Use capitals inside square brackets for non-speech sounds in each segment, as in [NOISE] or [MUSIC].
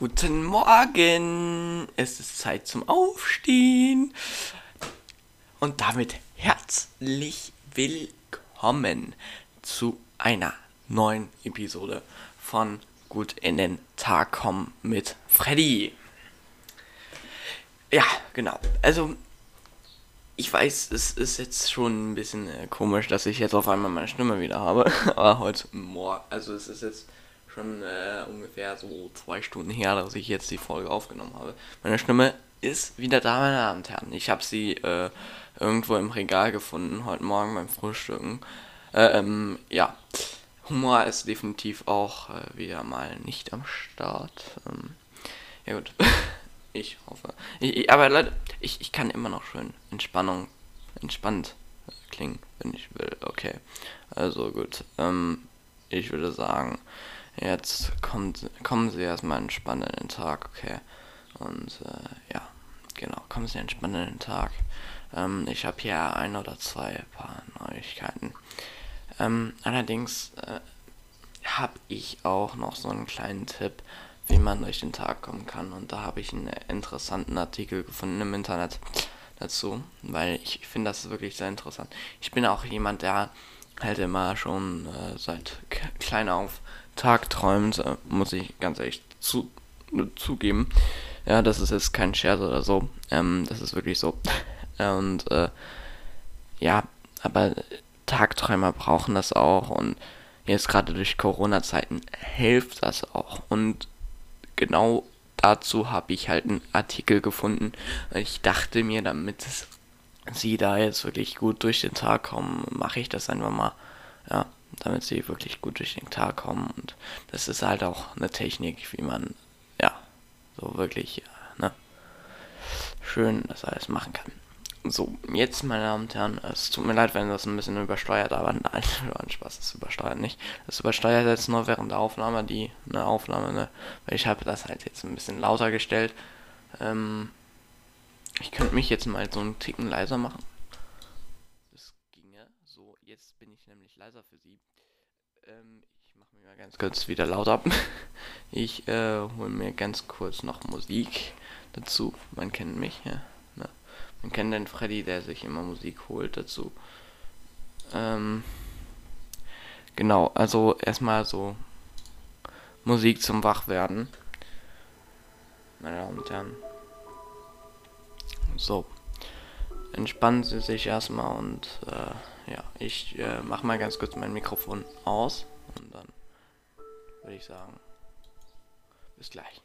Guten Morgen! Es ist Zeit zum Aufstehen. Und damit herzlich willkommen zu einer neuen Episode von Gut in den Tag kommen mit Freddy. Ja, genau. Also, ich weiß, es ist jetzt schon ein bisschen äh, komisch, dass ich jetzt auf einmal meine Stimme wieder habe. [LAUGHS] Aber heute Morgen, also es ist jetzt schon äh, ungefähr so zwei Stunden her, dass ich jetzt die Folge aufgenommen habe. Meine Stimme ist wieder da, meine Damen und Herren. Ich habe sie äh, irgendwo im Regal gefunden, heute Morgen beim Frühstücken. Äh, ähm, ja, Humor ist definitiv auch äh, wieder mal nicht am Start. Ähm, ja gut, [LAUGHS] ich hoffe. Ich, ich, aber Leute, ich, ich kann immer noch schön Entspannung, entspannt äh, klingen, wenn ich will. Okay, also gut. Ähm, ich würde sagen, Jetzt kommt, kommen Sie erstmal entspannt in den Tag, okay? Und äh, ja, genau, kommen Sie entspannt in den Tag. Ähm, ich habe hier ein oder zwei paar Neuigkeiten. Ähm, allerdings äh, habe ich auch noch so einen kleinen Tipp, wie man durch den Tag kommen kann. Und da habe ich einen interessanten Artikel gefunden im Internet dazu, weil ich finde das wirklich sehr interessant. Ich bin auch jemand, der halt immer schon äh, seit klein auf tagträumt, äh, muss ich ganz ehrlich zu, zugeben. Ja, das ist jetzt kein Scherz oder so. Ähm, das ist wirklich so. Und äh, ja, aber Tagträumer brauchen das auch und jetzt gerade durch Corona-Zeiten hilft das auch. Und genau dazu habe ich halt einen Artikel gefunden. Ich dachte mir, damit sie da jetzt wirklich gut durch den Tag kommen, mache ich das einfach mal. Ja, damit sie wirklich gut durch den Tag kommen. Und das ist halt auch eine Technik, wie man, ja, so wirklich, ne, schön das alles machen kann. So, jetzt, meine Damen und Herren, es tut mir leid, wenn das ein bisschen übersteuert, aber [LAUGHS] nein, Spaß, das übersteuert nicht. Das übersteuert jetzt nur während der Aufnahme, die, eine Aufnahme, ne, weil ich habe das halt jetzt ein bisschen lauter gestellt. Ähm, ich könnte mich jetzt mal so einen Ticken leiser machen. Das ginge. So, jetzt bin ich nämlich leiser für Sie. Ähm, ich mache mich mal ganz kurz wieder lauter. [LAUGHS] Ich äh, hole mir ganz kurz noch Musik dazu. Man kennt mich, ja. Ne? Man kennt den Freddy, der sich immer Musik holt dazu. Ähm, genau, also erstmal so Musik zum Wachwerden. Meine Damen und Herren. So. Entspannen Sie sich erstmal und äh, ja, ich äh, mache mal ganz kurz mein Mikrofon aus und dann würde ich sagen, bis gleich.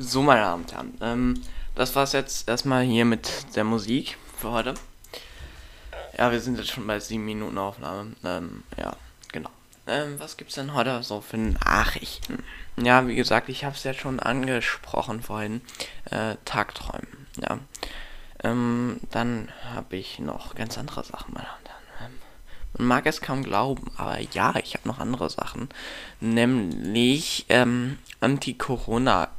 So, meine Damen und Herren, ähm, das war's jetzt erstmal hier mit der Musik für heute. Ja, wir sind jetzt schon bei sieben Minuten Aufnahme. Ähm, ja, genau. Ähm, was gibt's denn heute so für Nachrichten? Ja, wie gesagt, ich habe es ja schon angesprochen vorhin. Äh, Tagträumen, ja. Ähm, dann habe ich noch ganz andere Sachen, meine Damen und Herren. Ähm, man mag es kaum glauben, aber ja, ich habe noch andere Sachen. Nämlich ähm,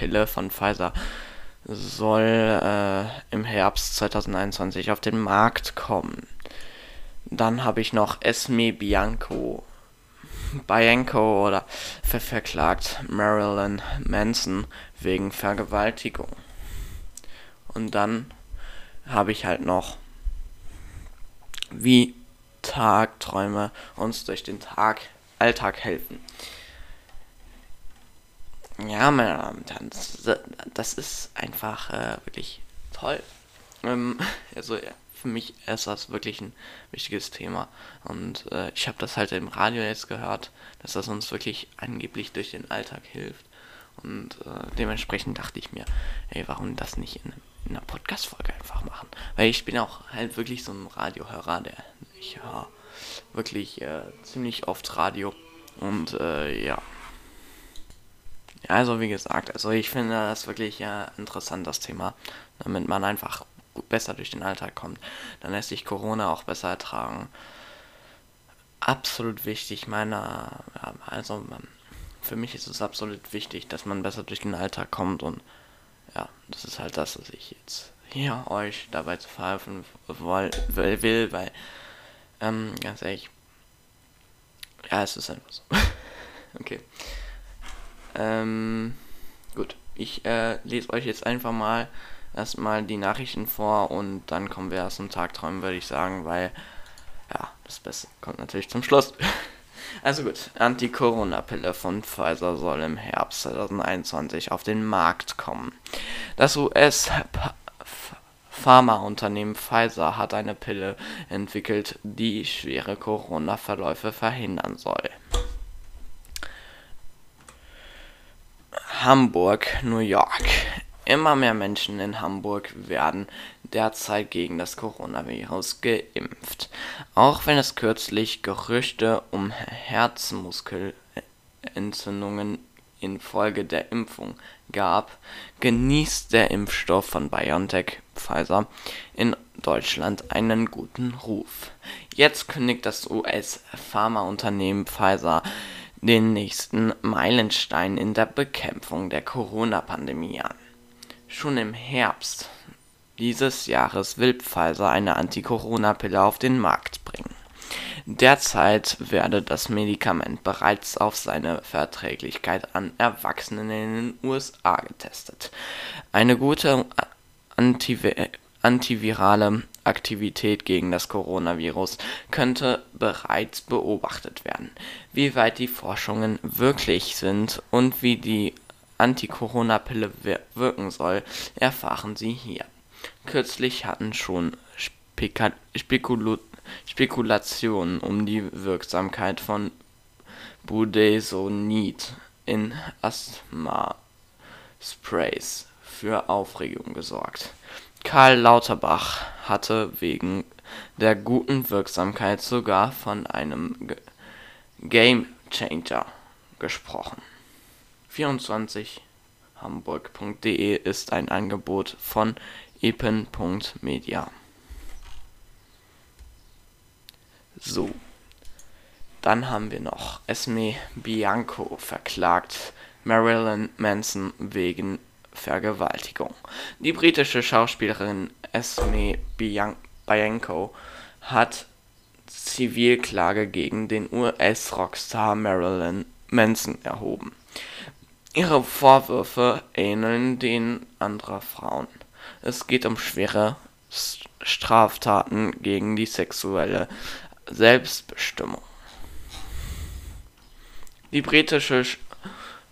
Anti-Corona-Pille von Pfizer soll äh, im Herbst 2021 auf den Markt kommen. Dann habe ich noch Esme Bianco. Bianco oder ver verklagt Marilyn Manson wegen Vergewaltigung. Und dann habe ich halt noch, wie Tagträume uns durch den Tag, Alltag helfen. Ja, meine Damen und Herren, das, ist einfach äh, wirklich toll. Ähm, [LAUGHS] also ja, für mich ist das wirklich ein wichtiges Thema. Und äh, ich habe das halt im Radio jetzt gehört, dass das uns wirklich angeblich durch den Alltag hilft. Und äh, dementsprechend dachte ich mir, ey, warum das nicht in, in einer Podcast-Folge einfach machen? Weil ich bin auch halt wirklich so ein Radiohörer, der ich höre wirklich äh, ziemlich oft Radio. Und äh, ja. Also wie gesagt, also ich finde das wirklich äh, interessant, das Thema, damit man einfach besser durch den Alltag kommt. Dann lässt sich Corona auch besser ertragen. Absolut wichtig, meiner, ja, also für mich ist es absolut wichtig, dass man besser durch den Alltag kommt und ja, das ist halt das, was ich jetzt hier euch dabei zu verhelfen will weil, ähm, ganz ehrlich, ja, es ist einfach so. [LAUGHS] okay. Ähm, gut, ich äh, lese euch jetzt einfach mal erstmal die Nachrichten vor und dann kommen wir erst zum Tagträumen, würde ich sagen, weil ja, das Beste kommt natürlich zum Schluss. [LAUGHS] Also gut, Anti-Corona-Pille von Pfizer soll im Herbst 2021 auf den Markt kommen. Das US-Pharmaunternehmen Pfizer hat eine Pille entwickelt, die schwere Corona-Verläufe verhindern soll. Hamburg, New York. Immer mehr Menschen in Hamburg werden derzeit gegen das Coronavirus geimpft. Auch wenn es kürzlich Gerüchte um Herzmuskelentzündungen infolge der Impfung gab, genießt der Impfstoff von BioNTech Pfizer in Deutschland einen guten Ruf. Jetzt kündigt das US-Pharmaunternehmen Pfizer den nächsten Meilenstein in der Bekämpfung der Corona-Pandemie an. Schon im Herbst dieses Jahres will Pfizer eine Anti-Corona-Pille auf den Markt bringen. Derzeit werde das Medikament bereits auf seine Verträglichkeit an Erwachsenen in den USA getestet. Eine gute Antivi antivirale Aktivität gegen das Coronavirus könnte bereits beobachtet werden. Wie weit die Forschungen wirklich sind und wie die Anti-Corona-Pille wirken soll, erfahren Sie hier. Kürzlich hatten schon Speka Spekulu Spekulationen um die Wirksamkeit von Budesonid in Asthma-Sprays für Aufregung gesorgt. Karl Lauterbach hatte wegen der guten Wirksamkeit sogar von einem Game Changer gesprochen. 24 hamburg.de ist ein Angebot von epen.media. So. Dann haben wir noch Esme Bianco verklagt Marilyn Manson wegen Vergewaltigung. Die britische Schauspielerin Esme Bianco hat Zivilklage gegen den US-Rockstar Marilyn Manson erhoben. Ihre Vorwürfe ähneln denen anderer Frauen. Es geht um schwere Straftaten gegen die sexuelle Selbstbestimmung. Die britische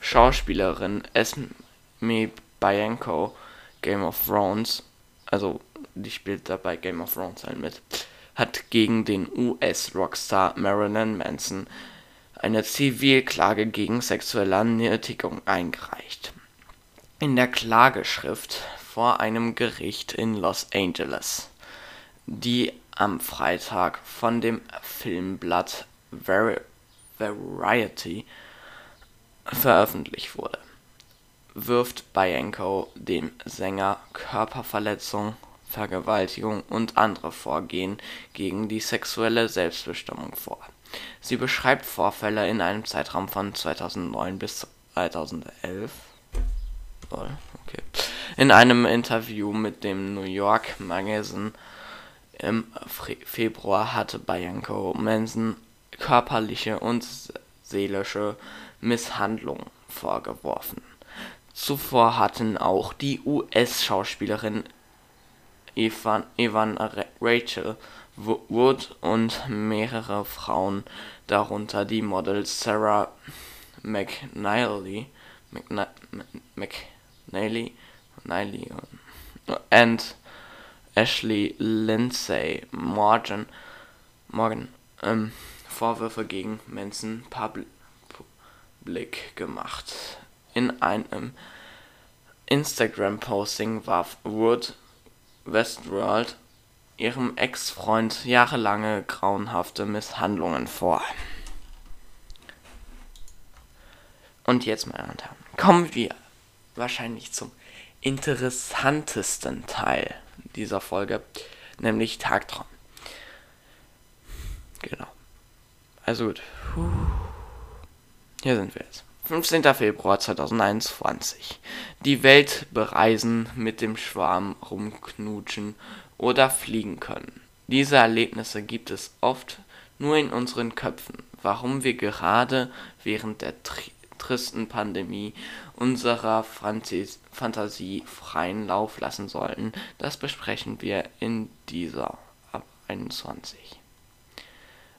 Schauspielerin Esme Bianco Game of Thrones, also die spielt dabei Game of Thrones halt mit, hat gegen den US-Rockstar Marilyn Manson eine Zivilklage gegen sexuelle Nötigung eingereicht. in der Klageschrift vor einem Gericht in Los Angeles, die am Freitag von dem Filmblatt Variety veröffentlicht wurde, wirft Bianco dem Sänger Körperverletzung, Vergewaltigung und andere Vorgehen gegen die sexuelle Selbstbestimmung vor. Sie beschreibt Vorfälle in einem Zeitraum von 2009 bis 2011. Okay. In einem Interview mit dem New York Magazine im Februar hatte Bianco Manson körperliche und seelische Misshandlung vorgeworfen. Zuvor hatten auch die US-Schauspielerin Evan, Rachel Wood und mehrere Frauen, darunter die Models Sarah McNally und Ashley Lindsay Morgan, Morgan ähm, Vorwürfe gegen Manson public gemacht. In einem Instagram-Posting warf Wood Westworld ihrem Ex-Freund jahrelange grauenhafte Misshandlungen vor. Und jetzt, meine Damen und Herren, kommen wir wahrscheinlich zum interessantesten Teil dieser Folge, nämlich Tagtraum. Genau. Also gut. Hier sind wir jetzt. 15. Februar 2021. Die Welt bereisen, mit dem Schwarm rumknutschen oder fliegen können. Diese Erlebnisse gibt es oft nur in unseren Köpfen. Warum wir gerade während der tri tristen Pandemie unserer Fantas Fantasie freien Lauf lassen sollten, das besprechen wir in dieser ab 21.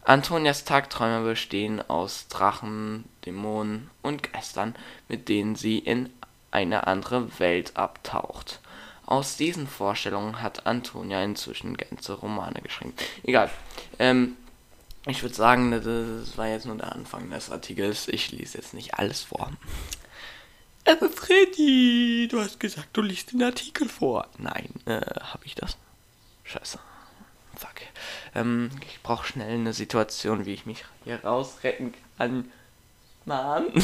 Antonias Tagträume bestehen aus Drachen, Dämonen und Geistern, mit denen sie in eine andere Welt abtaucht. Aus diesen Vorstellungen hat Antonia inzwischen ganze Romane geschrieben. Egal. Ähm, ich würde sagen, das war jetzt nur der Anfang des Artikels. Ich lese jetzt nicht alles vor. Aber Freddy, du hast gesagt, du liest den Artikel vor. Nein, äh, habe ich das? Scheiße. Fuck. Ähm, ich brauche schnell eine Situation, wie ich mich hier rausretten kann. Mann. [LAUGHS]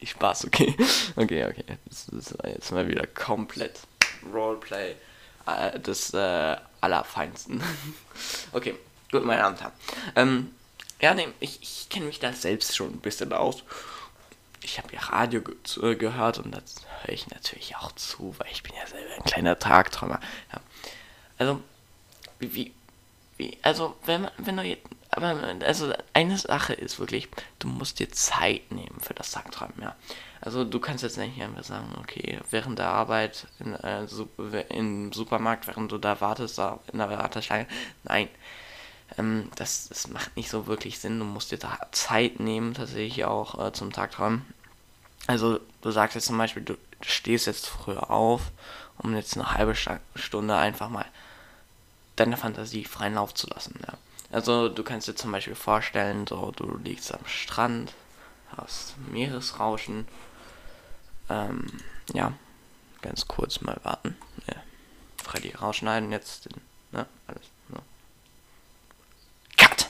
Ich Spaß, okay. Okay, okay. Das, war jetzt mal wieder komplett Roleplay äh, des äh, Allerfeinsten. [LAUGHS] okay, gut, meine Damen und Herren. Ähm, ja, nee, ich, ich kenne mich da selbst schon ein bisschen aus. Ich habe ja Radio ge äh, gehört und das höre ich natürlich auch zu, weil ich bin ja selber ein kleiner Tagträumer. Ja. Also, wie, also, wenn, wenn du jetzt, aber, also, eine Sache ist wirklich, du musst dir Zeit nehmen für das Tagträumen, ja. Also, du kannst jetzt nicht einfach sagen, okay, während der Arbeit in, äh, im Supermarkt, während du da wartest, da in der Warteschlange, nein. Ähm, das, das macht nicht so wirklich Sinn. Du musst dir da Zeit nehmen, tatsächlich auch äh, zum Tagträumen. Also, du sagst jetzt zum Beispiel, du stehst jetzt früher auf, um jetzt eine halbe Stunde einfach mal deine Fantasie freien Lauf zu lassen. Ja. Also du kannst dir zum Beispiel vorstellen, so du liegst am Strand, hast Meeresrauschen. Ähm, ja, ganz kurz mal warten. Ja. Freddy rausschneiden jetzt, ne, alles. Ne. Cut!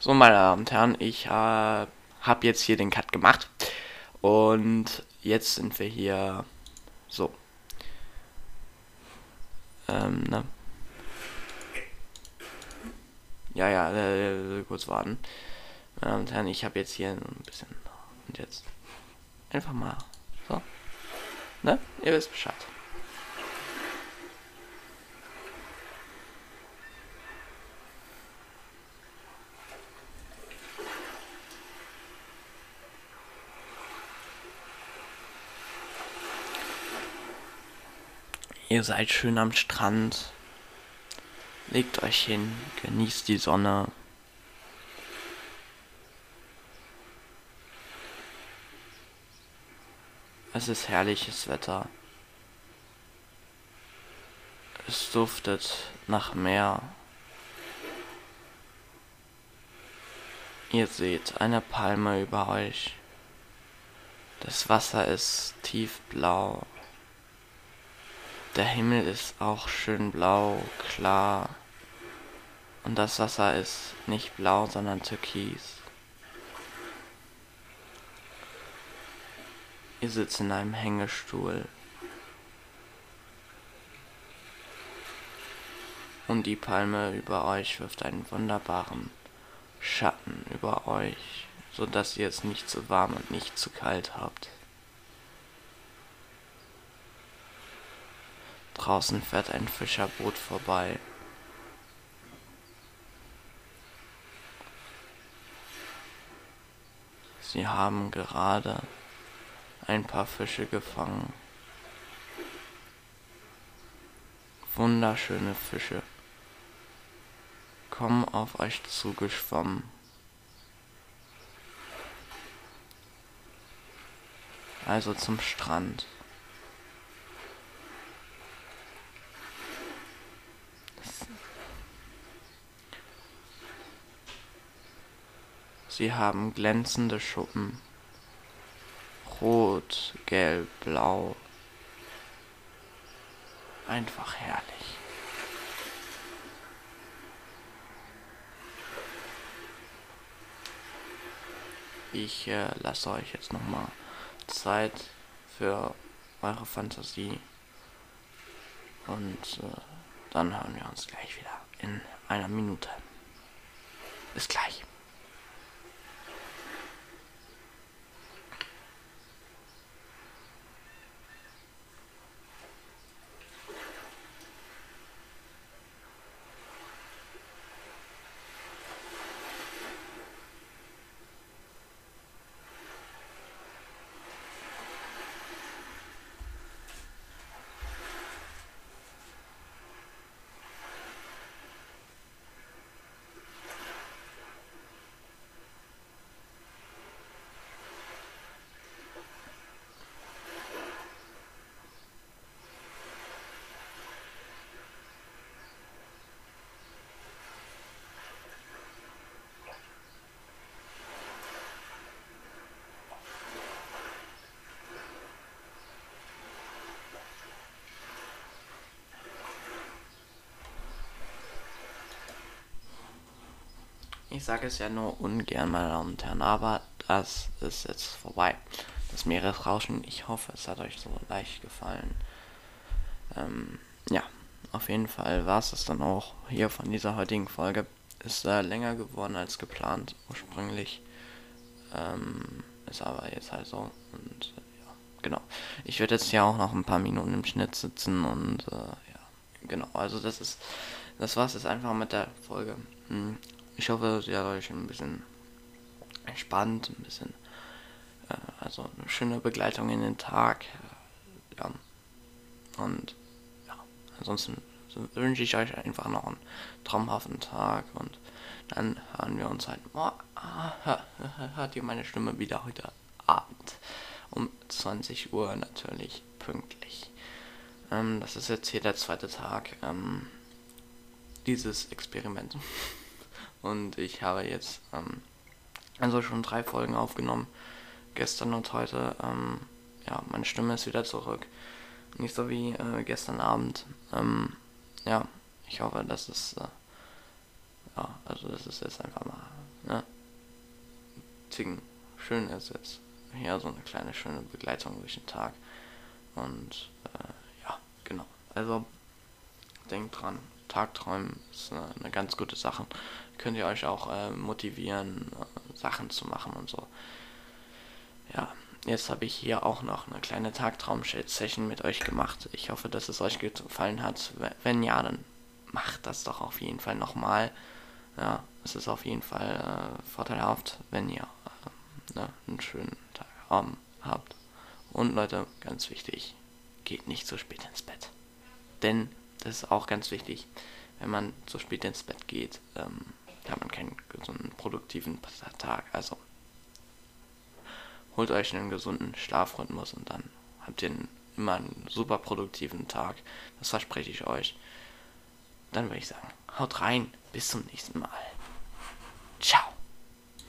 So, meine Damen und Herren, ich äh, habe jetzt hier den Cut gemacht. Und jetzt sind wir hier so. Ähm, ne? Ja, ja, äh, kurz warten. Meine Damen und Herren, ich habe jetzt hier ein bisschen. Und jetzt. Einfach mal. So. Ne? Ihr wisst Bescheid. Ihr seid schön am Strand. Legt euch hin, genießt die Sonne. Es ist herrliches Wetter. Es duftet nach Meer. Ihr seht eine Palme über euch. Das Wasser ist tiefblau. Der Himmel ist auch schön blau, klar. Und das Wasser ist nicht blau, sondern türkis. Ihr sitzt in einem Hängestuhl. Und die Palme über euch wirft einen wunderbaren Schatten über euch, so dass ihr es nicht zu warm und nicht zu kalt habt. Draußen fährt ein Fischerboot vorbei. Sie haben gerade ein paar Fische gefangen. Wunderschöne Fische kommen auf euch zugeschwommen. Also zum Strand. Sie haben glänzende Schuppen. Rot, gelb, blau. Einfach herrlich. Ich äh, lasse euch jetzt nochmal Zeit für eure Fantasie. Und äh, dann hören wir uns gleich wieder in einer Minute. Bis gleich. Ich sage es ja nur ungern, meine Damen und Herren, aber das ist jetzt vorbei. Das Meeresrauschen, ich hoffe, es hat euch so leicht gefallen. Ähm, ja, auf jeden Fall war es das dann auch hier von dieser heutigen Folge. Ist äh, länger geworden als geplant ursprünglich. Ähm, ist aber jetzt halt so. Und äh, ja, genau. Ich werde jetzt ja auch noch ein paar Minuten im Schnitt sitzen und äh, ja, genau. Also das ist, das war's jetzt einfach mit der Folge. Hm. Ich hoffe, sie hat euch ein bisschen entspannt, ein bisschen, äh, also eine schöne Begleitung in den Tag. Äh, ja. Und ja, ansonsten wünsche ich euch einfach noch einen traumhaften Tag und dann hören wir uns halt. Oh, ah, [LAUGHS] hört ihr meine Stimme wieder heute Abend um 20 Uhr natürlich pünktlich. Ähm, das ist jetzt hier der zweite Tag ähm, dieses Experiments. [LAUGHS] Und ich habe jetzt ähm, also schon drei Folgen aufgenommen. Gestern und heute. Ähm, ja, meine Stimme ist wieder zurück. Nicht so wie äh, gestern Abend. Ähm, ja, ich hoffe, dass es. Äh, ja, also das ist jetzt einfach mal. Ne? Zicken schön ist jetzt. Hier so eine kleine schöne Begleitung durch den Tag. Und äh, ja, genau. Also denkt dran, Tagträumen ist eine, eine ganz gute Sache könnt ihr euch auch äh, motivieren, äh, Sachen zu machen und so. Ja, jetzt habe ich hier auch noch eine kleine Tagtraum-Session mit euch gemacht. Ich hoffe, dass es euch gefallen hat. Wenn ja, dann macht das doch auf jeden Fall nochmal. Ja, es ist auf jeden Fall äh, vorteilhaft, wenn ihr äh, ne, einen schönen Tagabend habt. Und Leute, ganz wichtig, geht nicht zu spät ins Bett. Denn, das ist auch ganz wichtig, wenn man zu spät ins Bett geht, ähm, hat man keinen gesunden, produktiven Tag. Also holt euch einen gesunden Schlafrhythmus und dann habt ihr immer einen super produktiven Tag. Das verspreche ich euch. Dann würde ich sagen, haut rein. Bis zum nächsten Mal. Ciao.